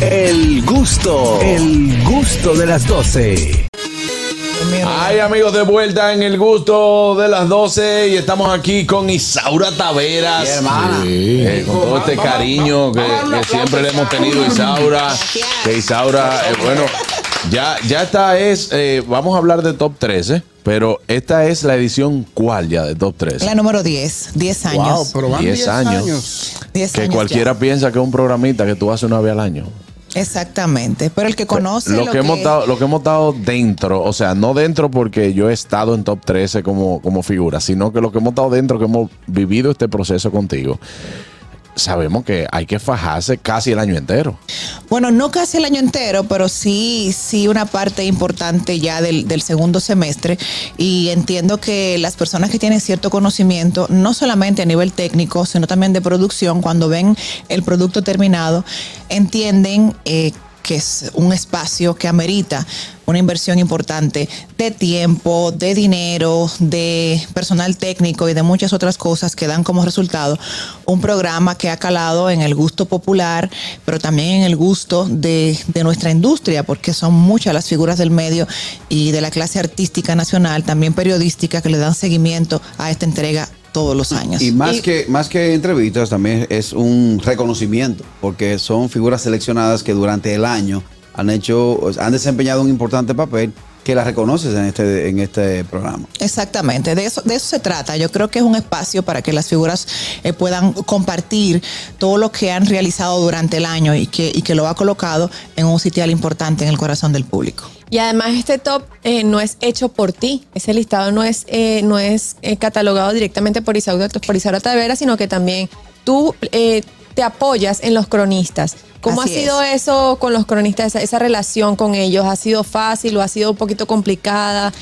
El gusto, el gusto de las 12. Ay, amigos, de vuelta en el gusto de las 12 y estamos aquí con Isaura Taveras. Eh, con todo este cariño que, que siempre le hemos tenido a Isaura. Que Isaura, eh, bueno, ya, ya esta es, eh, vamos a hablar de top 13, pero esta es la edición cuál ya de top 13. La número 10, 10 años. Wow, pero van 10 10 años. años. 10 Que años cualquiera ya. piensa que es un programita que tú haces una vez al año. Exactamente. Pero el que conoce lo, que hemos estado, lo que hemos estado dentro, o sea, no dentro porque yo he estado en top 13 como, como figura, sino que lo que hemos estado dentro, que hemos vivido este proceso contigo, sabemos que hay que fajarse casi el año entero. Bueno, no casi el año entero, pero sí, sí una parte importante ya del, del segundo semestre. Y entiendo que las personas que tienen cierto conocimiento, no solamente a nivel técnico, sino también de producción, cuando ven el producto terminado, entienden eh, que es un espacio que amerita una inversión importante de tiempo, de dinero, de personal técnico y de muchas otras cosas que dan como resultado un programa que ha calado en el gusto popular, pero también en el gusto de, de nuestra industria, porque son muchas las figuras del medio y de la clase artística nacional, también periodística, que le dan seguimiento a esta entrega todos los años. Y más que más que entrevistas también es un reconocimiento, porque son figuras seleccionadas que durante el año han hecho, han desempeñado un importante papel que las reconoces en este en este programa. Exactamente, de eso, de eso se trata. Yo creo que es un espacio para que las figuras eh, puedan compartir todo lo que han realizado durante el año y que, y que lo ha colocado en un sitial importante en el corazón del público. Y además este top eh, no es hecho por ti, ese listado no es, eh, no es eh, catalogado directamente por Isaura, por Isaura Tavera, sino que también tú eh, te apoyas en los cronistas. ¿Cómo Así ha sido eso con los cronistas, esa, esa relación con ellos? ¿Ha sido fácil o ha sido un poquito complicada?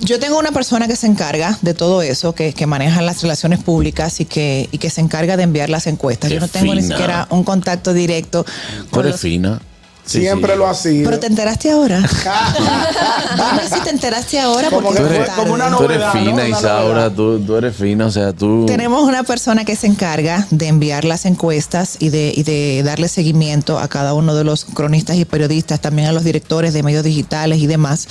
Yo tengo una persona que se encarga de todo eso, que, que maneja las relaciones públicas y que, y que se encarga de enviar las encuestas. Qué Yo no tengo ni siquiera un contacto directo con los fina. Sí, Siempre sí. lo ha sido. Pero te enteraste ahora. Dime si te enteraste ahora Como porque como una Tú eres novedad, fina, Isaura, novedad. tú, tú eres fina, o sea, tú... Tenemos una persona que se encarga de enviar las encuestas y de, y de darle seguimiento a cada uno de los cronistas y periodistas, también a los directores de medios digitales y demás.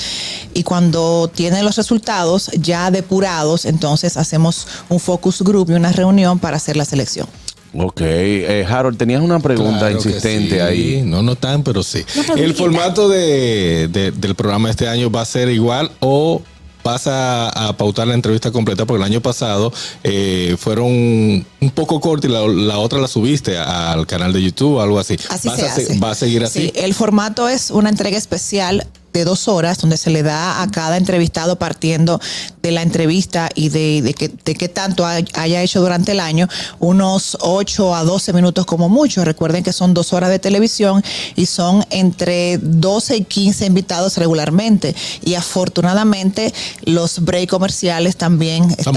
Y cuando tienen los resultados ya depurados, entonces hacemos un focus group y una reunión para hacer la selección. Ok, eh, Harold, tenías una pregunta Claro insistente sí. ahí. No, no tan, pero sí. ¿El formato de, de- del programa este año va a ser igual o vas a, a pautar la entrevista completa? Porque el año pasado eh, fueron un poco cortos y la, la otra la subiste al canal de YouTube o algo así. Así ¿Vas se a hace. ¿Va a seguir así? Sí, el formato es una entrega especial de dos horas donde se le da a cada entrevistado partiendo de la entrevista y de, de, que, de qué tanto hay- haya hecho durante el año, unos 8 a 12 minutos como mucho. Recuerden que son dos horas de televisión y son entre 12 y 15 invitados regularmente. Y afortunadamente los break comerciales también están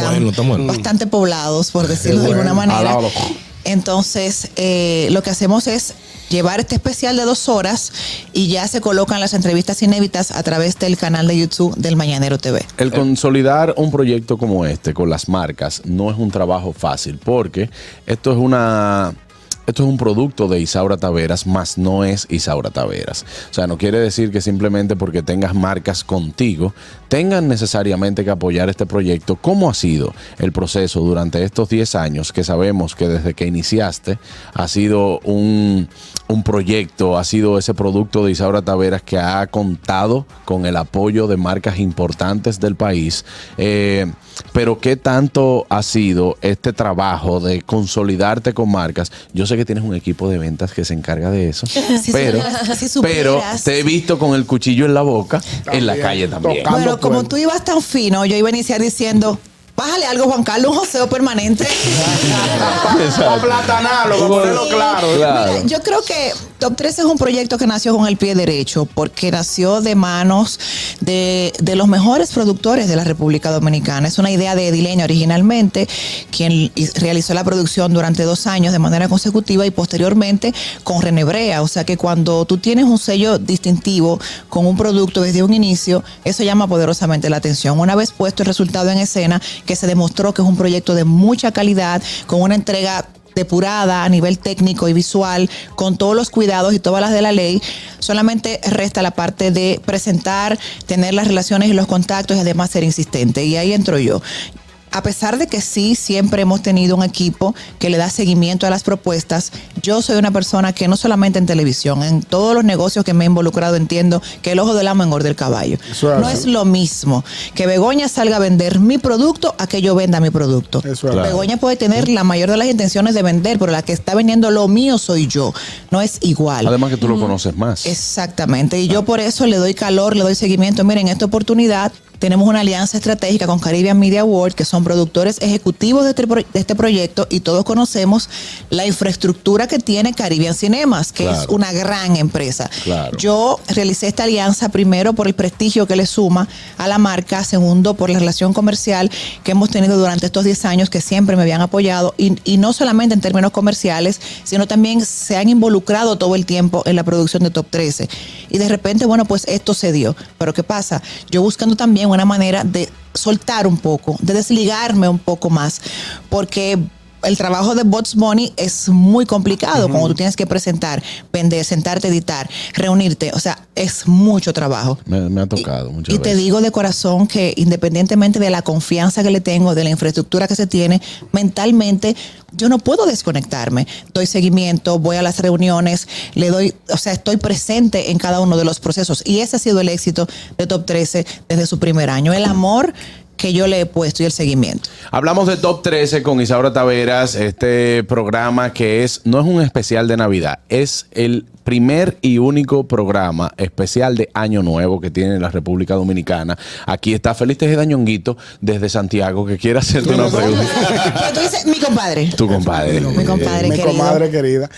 bastante poblados, por decirlo de alguna manera. Entonces, eh, lo que hacemos es llevar este especial de dos horas y ya se colocan las entrevistas inéditas a través del canal de YouTube del Mañanero TV. El consolidar un proyecto como este con las marcas no es un trabajo fácil porque esto es una esto es un producto de Isaura Taveras, más no es Isaura Taveras. O sea, no quiere decir que simplemente porque tengas marcas contigo, tengan necesariamente que apoyar este proyecto. ¿Cómo ha sido el proceso durante estos 10 años que sabemos que desde que iniciaste ha sido un, un proyecto, ha sido ese producto de Isaura Taveras que ha contado con el apoyo de marcas importantes del país? Eh, pero ¿qué tanto ha sido este trabajo de consolidarte con marcas? Yo sé que tienes un equipo de ventas que se encarga de eso, Si pero, supieras, si pero te he visto con el cuchillo en la boca en la calle también. Bueno, como tú ibas tan fino, yo iba a iniciar diciendo, bájale algo, Juan Carlos, un joseo permanente. Para ponerlo claro. Claro. Mira, yo creo que Top 3 es un proyecto que nació con el pie derecho, porque nació de manos de, de los mejores productores de la República Dominicana. Es una idea de Edileño originalmente, quien realizó la producción durante dos años de manera consecutiva y posteriormente con René Brea. O sea que cuando tú tienes un sello distintivo con un producto desde un inicio, eso llama poderosamente la atención. Una vez puesto el resultado en escena, que se demostró que es un proyecto de mucha calidad, con una entrega depurada a nivel técnico y visual, con todos los cuidados y todas las de la ley. Solamente resta la parte de presentar, tener las relaciones y los contactos y además ser insistente. Y ahí entro yo a pesar de que sí, siempre hemos tenido un equipo que le da seguimiento a las propuestas, yo soy una persona que no solamente en televisión, en todos los negocios que me he involucrado entiendo que el ojo del amo engorda el caballo. Eso no es lo mismo que Begoña salga a vender mi producto a que yo venda mi producto. Eso es Claro. Begoña puede tener la mayor de las intenciones de vender, pero la que está vendiendo lo mío soy yo. No es igual. Además que tú lo conoces más. Exactamente. Y yo por eso le doy calor, le doy seguimiento. Miren, en esta oportunidad tenemos una alianza estratégica con Caribbean Media World, que son productores ejecutivos de este, pro- de este proyecto y todos conocemos la infraestructura que tiene Caribbean Cinemas, que es una gran empresa. Claro. Yo realicé esta alianza primero por el prestigio que le suma a la marca, segundo por la relación comercial que hemos tenido durante estos 10 años que siempre me habían apoyado y, y no solamente en términos comerciales, sino también se han involucrado todo el tiempo en la producción de Top 13. Y de repente, bueno, pues esto se dio. Pero ¿qué pasa? Yo buscando también una manera de soltar un poco, de desligarme un poco más, porque el trabajo de Bots Money es muy complicado cuando tú tienes que presentar, vender, sentarte, editar, reunirte. O sea, es mucho trabajo. Me, me ha tocado muchas Y te veces. digo de corazón que independientemente de la confianza que le tengo, de la infraestructura que se tiene, mentalmente yo no puedo desconectarme. Doy seguimiento, voy a las reuniones, le doy, o sea, estoy presente en cada uno de los procesos. Y ese ha sido el éxito de Top 13 desde su primer año. El amor que yo le he puesto y el seguimiento. Hablamos de Top 13 con Isaura Taveras, este programa que es, no es un especial de Navidad, es el primer y único programa especial de Año Nuevo que tiene la República Dominicana. Aquí está Feliz Tejeda Ñonguito desde Santiago que quiere hacerte una pregunta. Pero tú dices, mi compadre. Tu compadre. Mi compadre Mi querido. comadre querida.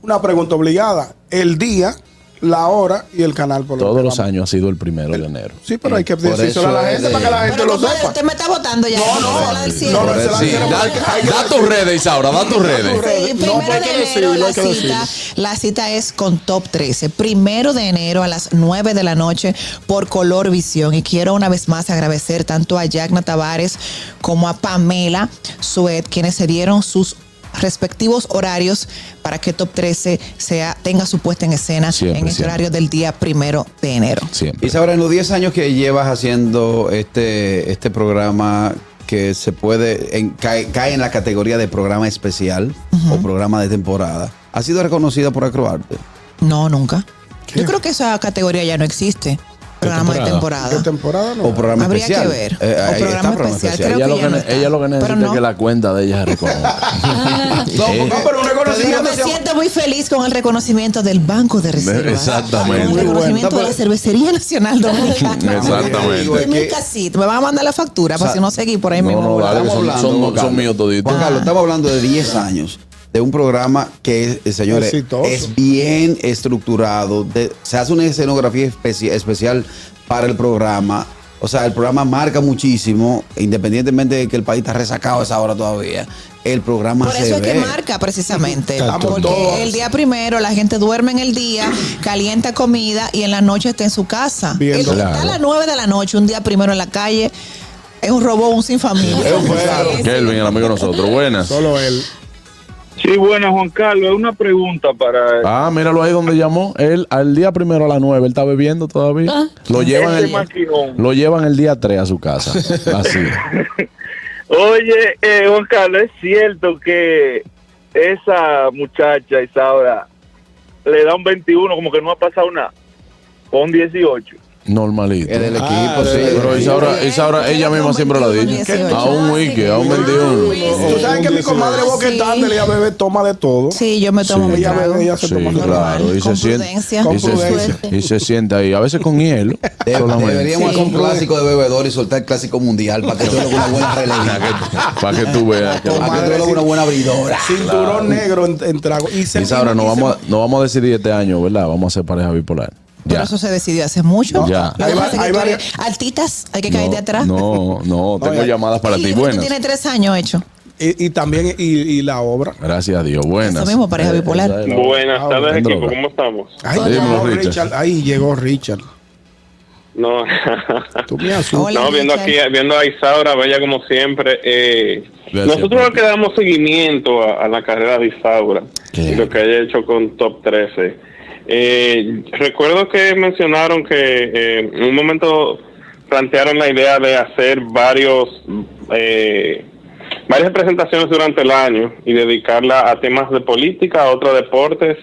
Una pregunta obligada. El día, la hora y el canal por lo Todos los años ha sido el primero de enero. Sí, pero hay que decírselo a la gente para que la gente lo sepa. usted me está votando ya. No, no, da, tus redes, Isaura, da tus redes. Primero de enero la cita, decirlo. la cita es con Top 13. Primero de enero a las 9 de la noche por Color Visión. Y quiero una vez más agradecer tanto a Yagna Tavares como a Pamela Suet, quienes se dieron sus respectivos horarios para que Top 13 sea, tenga su puesta en escena Siempre, en este horario del día primero de enero. Siempre. Isaura, en los 10 años que llevas haciendo este, este programa que se puede, en- cae, cae en la categoría de programa especial o programa de temporada, ¿ha sido reconocida por Acroarte? No, nunca. Yo creo que esa categoría ya no existe. Programa de temporada? ¿Qué temporada. temporada no? ¿O programa Habría especial? que ver. Eh, O ahí programa está, programa especial. especial. Creo Ella que lo que, no está. ella lo que necesita no. es que la cuenta de ella se reconozca. No, Eh, no, pero un Yo reconocimiento me se- siento muy feliz con el reconocimiento del Banco de Reservas. Exactamente. El reconocimiento bueno. de la Cervecería Nacional Dominicana. Exactamente. De mi casita. Me van a mandar la factura para si no seguí por ahí No, mismo. no, Estamos son, míos toditos. Juan Carlos, estamos hablando de 10 años de un programa que, eh, señores, Exitoso. es bien estructurado. de- se hace una escenografía especi- especial para el programa. O sea, el programa marca muchísimo, independientemente de que el país está resacado a esa hora todavía. El programa Por se eso es que marca precisamente. Estamos Porque todos. el día primero la gente duerme en el día, calienta comida y en la noche está en su casa. Viendo. el que está a las 9 de la noche, un día primero en la calle, es un robot, un sin familia. Es un. Kelvin, el amigo de nosotros. Buenas. Solo él. Sí, buenas, Juan Carlos. Es una pregunta para. Ah, míralo ahí donde llamó. Él, al día primero a las 9, él está bebiendo todavía. Lo llevan Este el, lo llevan el día 3 a su casa. Así. Oye, eh, Juan Carlos, ¿es cierto que esa muchacha, Isaura, le da un 21, como que no ha pasado nada? Un 18. Normalito. Es del equipo, Ah, sí. Pero Isaura, Isaura, ella misma siempre lo ha dicho. A un wiki, a un 21. Tú sabes que mi comadre boquetante ella bebe, toma de todo. Sí, yo me tomo Sí. mi Ella trago. bebe, ella se Sí, toma claro. Y se, siente, y, se, prudencia. y se siente ahí. A veces con hielo. Deberíamos Sí. hacer un clásico de bebedor y soltar el clásico mundial para que tú hagas una buena relevista. Para que tú veas. que- Para que tú hagas una buena abridora. Cinturón negro en, trago. Y se Isaura, no y se- vamos, a, no vamos a decidir este año, ¿verdad? Vamos a hacer pareja bipolar. Pero Ya. eso se decidió hace mucho. Ya. Lo Hay va- hay varias- Altitas, hay que caer de atrás. No, no, tengo llamadas para ti. tú Buenas. tienes tres años hecho. Y, y también y, y la obra. Gracias a Dios. Buenas. Eso mismo, pareja Eh, bipolar. Buenas Ah, tardes, equipo. droga. ¿Cómo estamos? Ahí llegó Richard. Richard. Ahí llegó Richard. No, Tú me asustas. No viendo aquí, viendo a Isaura, bella como siempre. Eh, Gracias, nosotros que damos seguimiento a, a la carrera de Isaura Qué y lo que haya hecho con Top 13. Eh, recuerdo que mencionaron que eh, en un momento plantearon la idea de hacer varios eh, varias presentaciones durante el año y dedicarla a temas de política, a otros deportes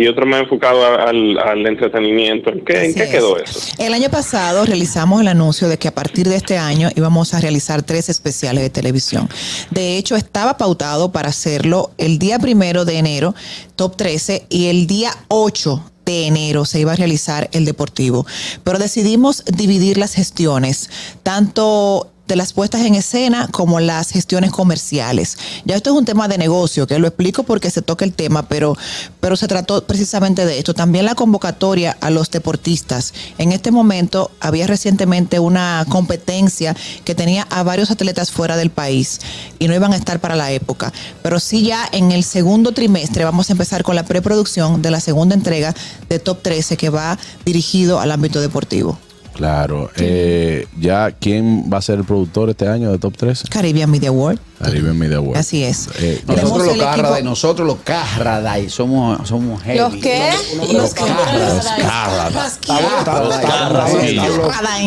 y otro más enfocado al, al entretenimiento. ¿En qué, en qué es. quedó eso? El año pasado realizamos el anuncio de que a partir de este año íbamos a realizar tres especiales de televisión. De hecho, estaba pautado para hacerlo el día primero de enero, top 13, y el día 8 de enero se iba a realizar el deportivo. Pero decidimos dividir las gestiones, tanto de las puestas en escena como las gestiones comerciales. Ya esto es un tema de negocio, que lo explico porque se toca el tema, pero, pero se trató precisamente de esto. También la convocatoria a los deportistas. En este momento había recientemente una competencia que tenía a varios atletas fuera del país y no iban a estar para la época. Pero sí ya en el segundo trimestre vamos a empezar con la preproducción de la segunda entrega de Top 13 que va dirigido al ámbito deportivo. Claro. Eh, ya, ¿quién va a ser el productor este año de Top 13? Caribbean Media World. Caribbean Media World. Así es. Eh, Nosotros los Carraday, nosotros los Carraday somos, somos heavy. ¿Los qué? Los Carraday.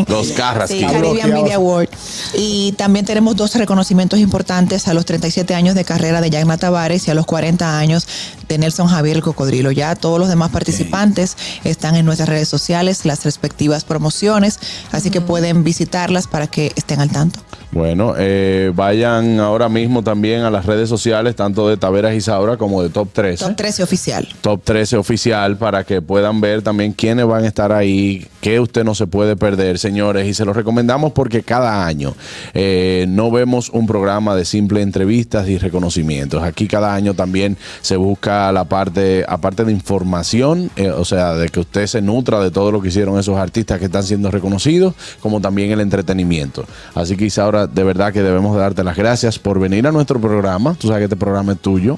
Los Carras, Sí, Kiko. Caribbean. Media Award. Y también tenemos dos reconocimientos importantes a los 37 años de carrera de Yagna Tavares y a los 40 años de Nelson Javier el Cocodrilo. Ya todos los demás participantes están en nuestras redes sociales, las respectivas promociones, así que pueden visitarlas para que estén al tanto. Bueno, eh, vayan ahora mismo también a las redes sociales, tanto de Taveras y Saura como de Top 13. Top 13 oficial. Top 13 oficial para que puedan ver también quiénes van a estar ahí, que usted no se puede perder, señores. Y se los recomendamos porque cada año eh, no vemos un programa de simple entrevistas y reconocimientos. Aquí cada año también se busca la parte, aparte de información, eh, o sea, de que usted se nutra de todo lo que hicieron esos artistas que están siendo reconocidos, como también el entretenimiento. Así que Isaura, de verdad que debemos de darte las gracias por venir a nuestro programa. Tú sabes que este programa es tuyo.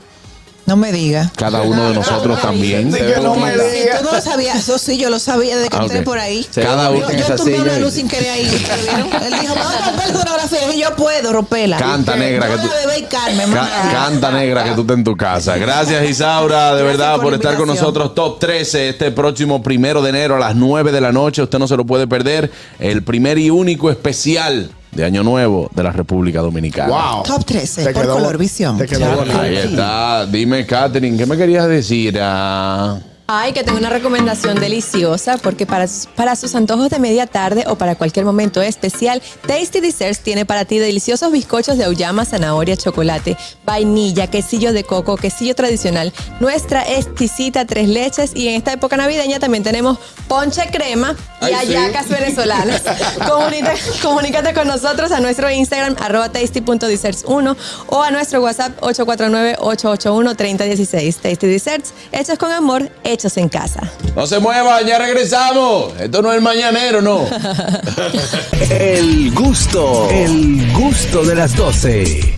No me diga. Cada uno de nosotros también. Sí, que no me digas. tú no lo sabías, eso sí, yo lo sabía desde que Ah, entré por ahí. Cada yo, uno yo esa tumbé una y- luz sin querer ahí. Él dijo, vamos a romper la fotografía. Y yo puedo romperla. Canta, negra, que tú- Bebé y Carmen, Ca- más canta negra que tú estés en tu casa. Gracias Isaura, de Gracias verdad, por estar con nosotros. Top 13 este próximo primero de enero a las 9 de la noche. Usted no se lo puede perder. El primer y único especial de Año Nuevo de la República Dominicana. Wow. Top 13 Te por quedó- Color Visión. te quedó Claro bonito. que Ahí está. Dime, Katherine, ¿qué me querías decir? Ah, Ay, que tengo una recomendación deliciosa porque para, para sus antojos de media tarde o para cualquier momento especial, Tasty Desserts tiene para ti deliciosos bizcochos de auyama, zanahoria, chocolate, vainilla, quesillo de coco, quesillo tradicional, nuestra exquisita tres leches y en esta época navideña también tenemos ponche crema y Ay, sí. hallacas venezolanas. Comunícate con nosotros a nuestro Instagram arroba tasty.desserts1 o a nuestro WhatsApp 849-881-3016. Tasty Desserts, hechos con amor, hechos en casa. no se muevan, ya regresamos. Esto no es el mañanero, no. El gusto, el gusto de las 12.